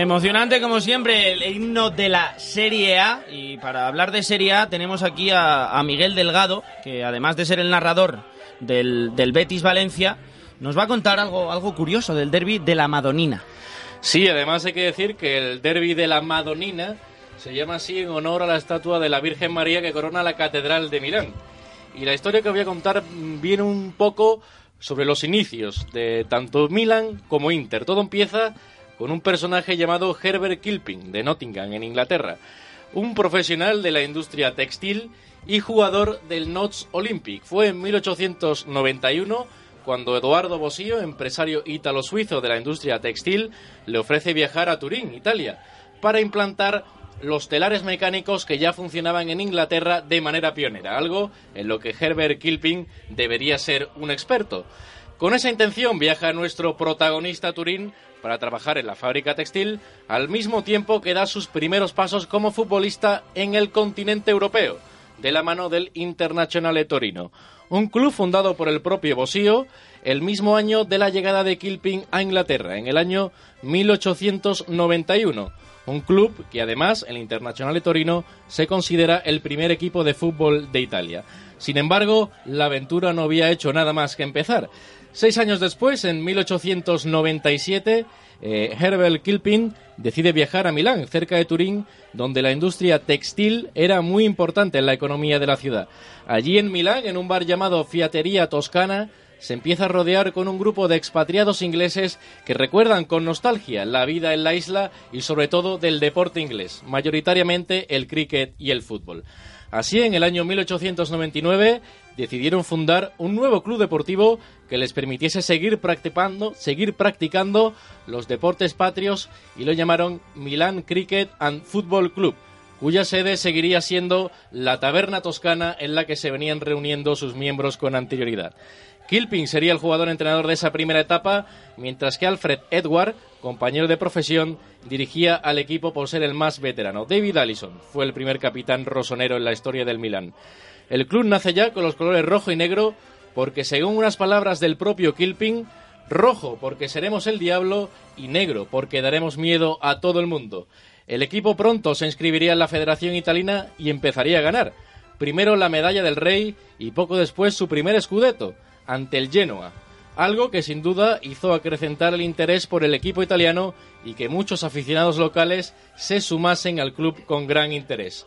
Emocionante como siempre el himno de la Serie A y para hablar de Serie A tenemos aquí a, Miguel Delgado que además de ser el narrador del, del, Betis Valencia nos va a contar algo, algo curioso del derby de la Madonina. Sí, además hay que decir que el derby de la Madonina se llama así en honor a la estatua de la Virgen María que corona la Catedral de Milán. Y la historia que voy a contar viene un poco sobre los inicios de tanto Milán como Inter. Todo empieza con un personaje llamado Herbert Kilping de Nottingham, en Inglaterra, un profesional de la industria textil y jugador del Notts Olympic. Fue en 1891 cuando Eduardo Bosio, empresario ítalo-suizo de la industria textil, le ofrece viajar a Turín, Italia, para implantar los telares mecánicos que ya funcionaban en Inglaterra de manera pionera, algo en lo que Herbert Kilping debería ser un experto. Con esa intención viaja nuestro protagonista a Turín para trabajar en la fábrica textil, al mismo tiempo que da sus primeros pasos como futbolista en el continente europeo, de la mano del Internazionale Torino, un club fundado por el propio Bosío el mismo año de la llegada de Kilping a Inglaterra, en el año 1891. Un club que además, el Internazionale Torino, se considera el primer equipo de fútbol de Italia. Sin embargo, la aventura no había hecho nada más que empezar. Seis años después, en 1897, eh, Herbert Kilpin decide viajar a Milán, cerca de Turín, donde la industria textil era muy importante en la economía de la ciudad. Allí en Milán, en un bar llamado Fiatería Toscana, se empieza a rodear con un grupo de expatriados ingleses que recuerdan con nostalgia la vida en la isla y sobre todo del deporte inglés, mayoritariamente el cricket y el fútbol. Así, en el año 1899 decidieron fundar un nuevo club deportivo que les permitiese seguir practicando, seguir practicando los deportes patrios y lo llamaron Milan Cricket and Football Club, cuya sede seguiría siendo la taberna toscana en la que se venían reuniendo sus miembros con anterioridad. Kilping sería el jugador entrenador de esa primera etapa, mientras que Alfred Edward, compañero de profesión, dirigía al equipo por ser el más veterano. David Allison fue el primer capitán rosonero en la historia del Milan. El club nace ya con los colores rojo y negro porque, según unas palabras del propio Kilping, rojo porque seremos el diablo y negro porque daremos miedo a todo el mundo. El equipo pronto se inscribiría en la Federación Italiana y empezaría a ganar. Primero la medalla del Rey y poco después su primer escudeto ante el Genoa, algo que sin duda hizo acrecentar el interés por el equipo italiano y que muchos aficionados locales se sumasen al club con gran interés.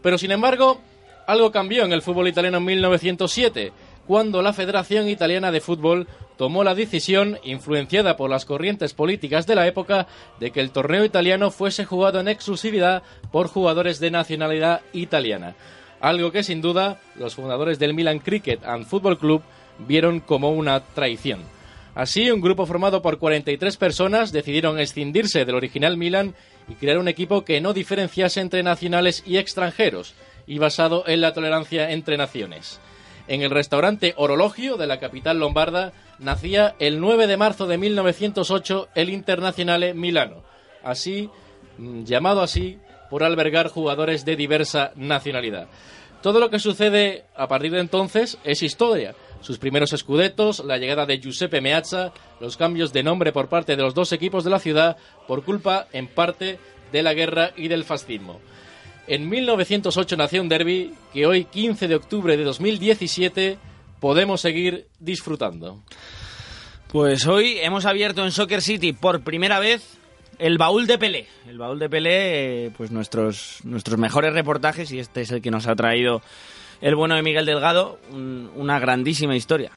Pero sin embargo, algo cambió en el fútbol italiano en 1907, cuando la Federación Italiana de Fútbol tomó la decisión, influenciada por las corrientes políticas de la época, de que el torneo italiano fuese jugado en exclusividad por jugadores de nacionalidad italiana. Algo que sin duda los fundadores del Milan Cricket and Football Club vieron como una traición. Así, un grupo formado por 43 personas decidieron escindirse del original Milan y crear un equipo que no diferenciase entre nacionales y extranjeros y basado en la tolerancia entre naciones. En el restaurante Orologio de la capital lombarda nacía el 9 de marzo de 1908 el Internazionale Milano, así mm, llamado así por albergar jugadores de diversa nacionalidad. Todo lo que sucede a partir de entonces es historia, sus primeros escudetos, la llegada de Giuseppe Meazza, los cambios de nombre por parte de los dos equipos de la ciudad por culpa, en parte, de la guerra y del fascismo. En 1908 nació un derby que hoy, 15 de octubre de 2017, podemos seguir disfrutando. Pues hoy hemos abierto en Soccer City por primera vez el baúl de Pelé. El baúl de Pelé, eh, pues nuestros, nuestros mejores reportajes y este es el que nos ha traído el bueno de Miguel Delgado, una grandísima historia.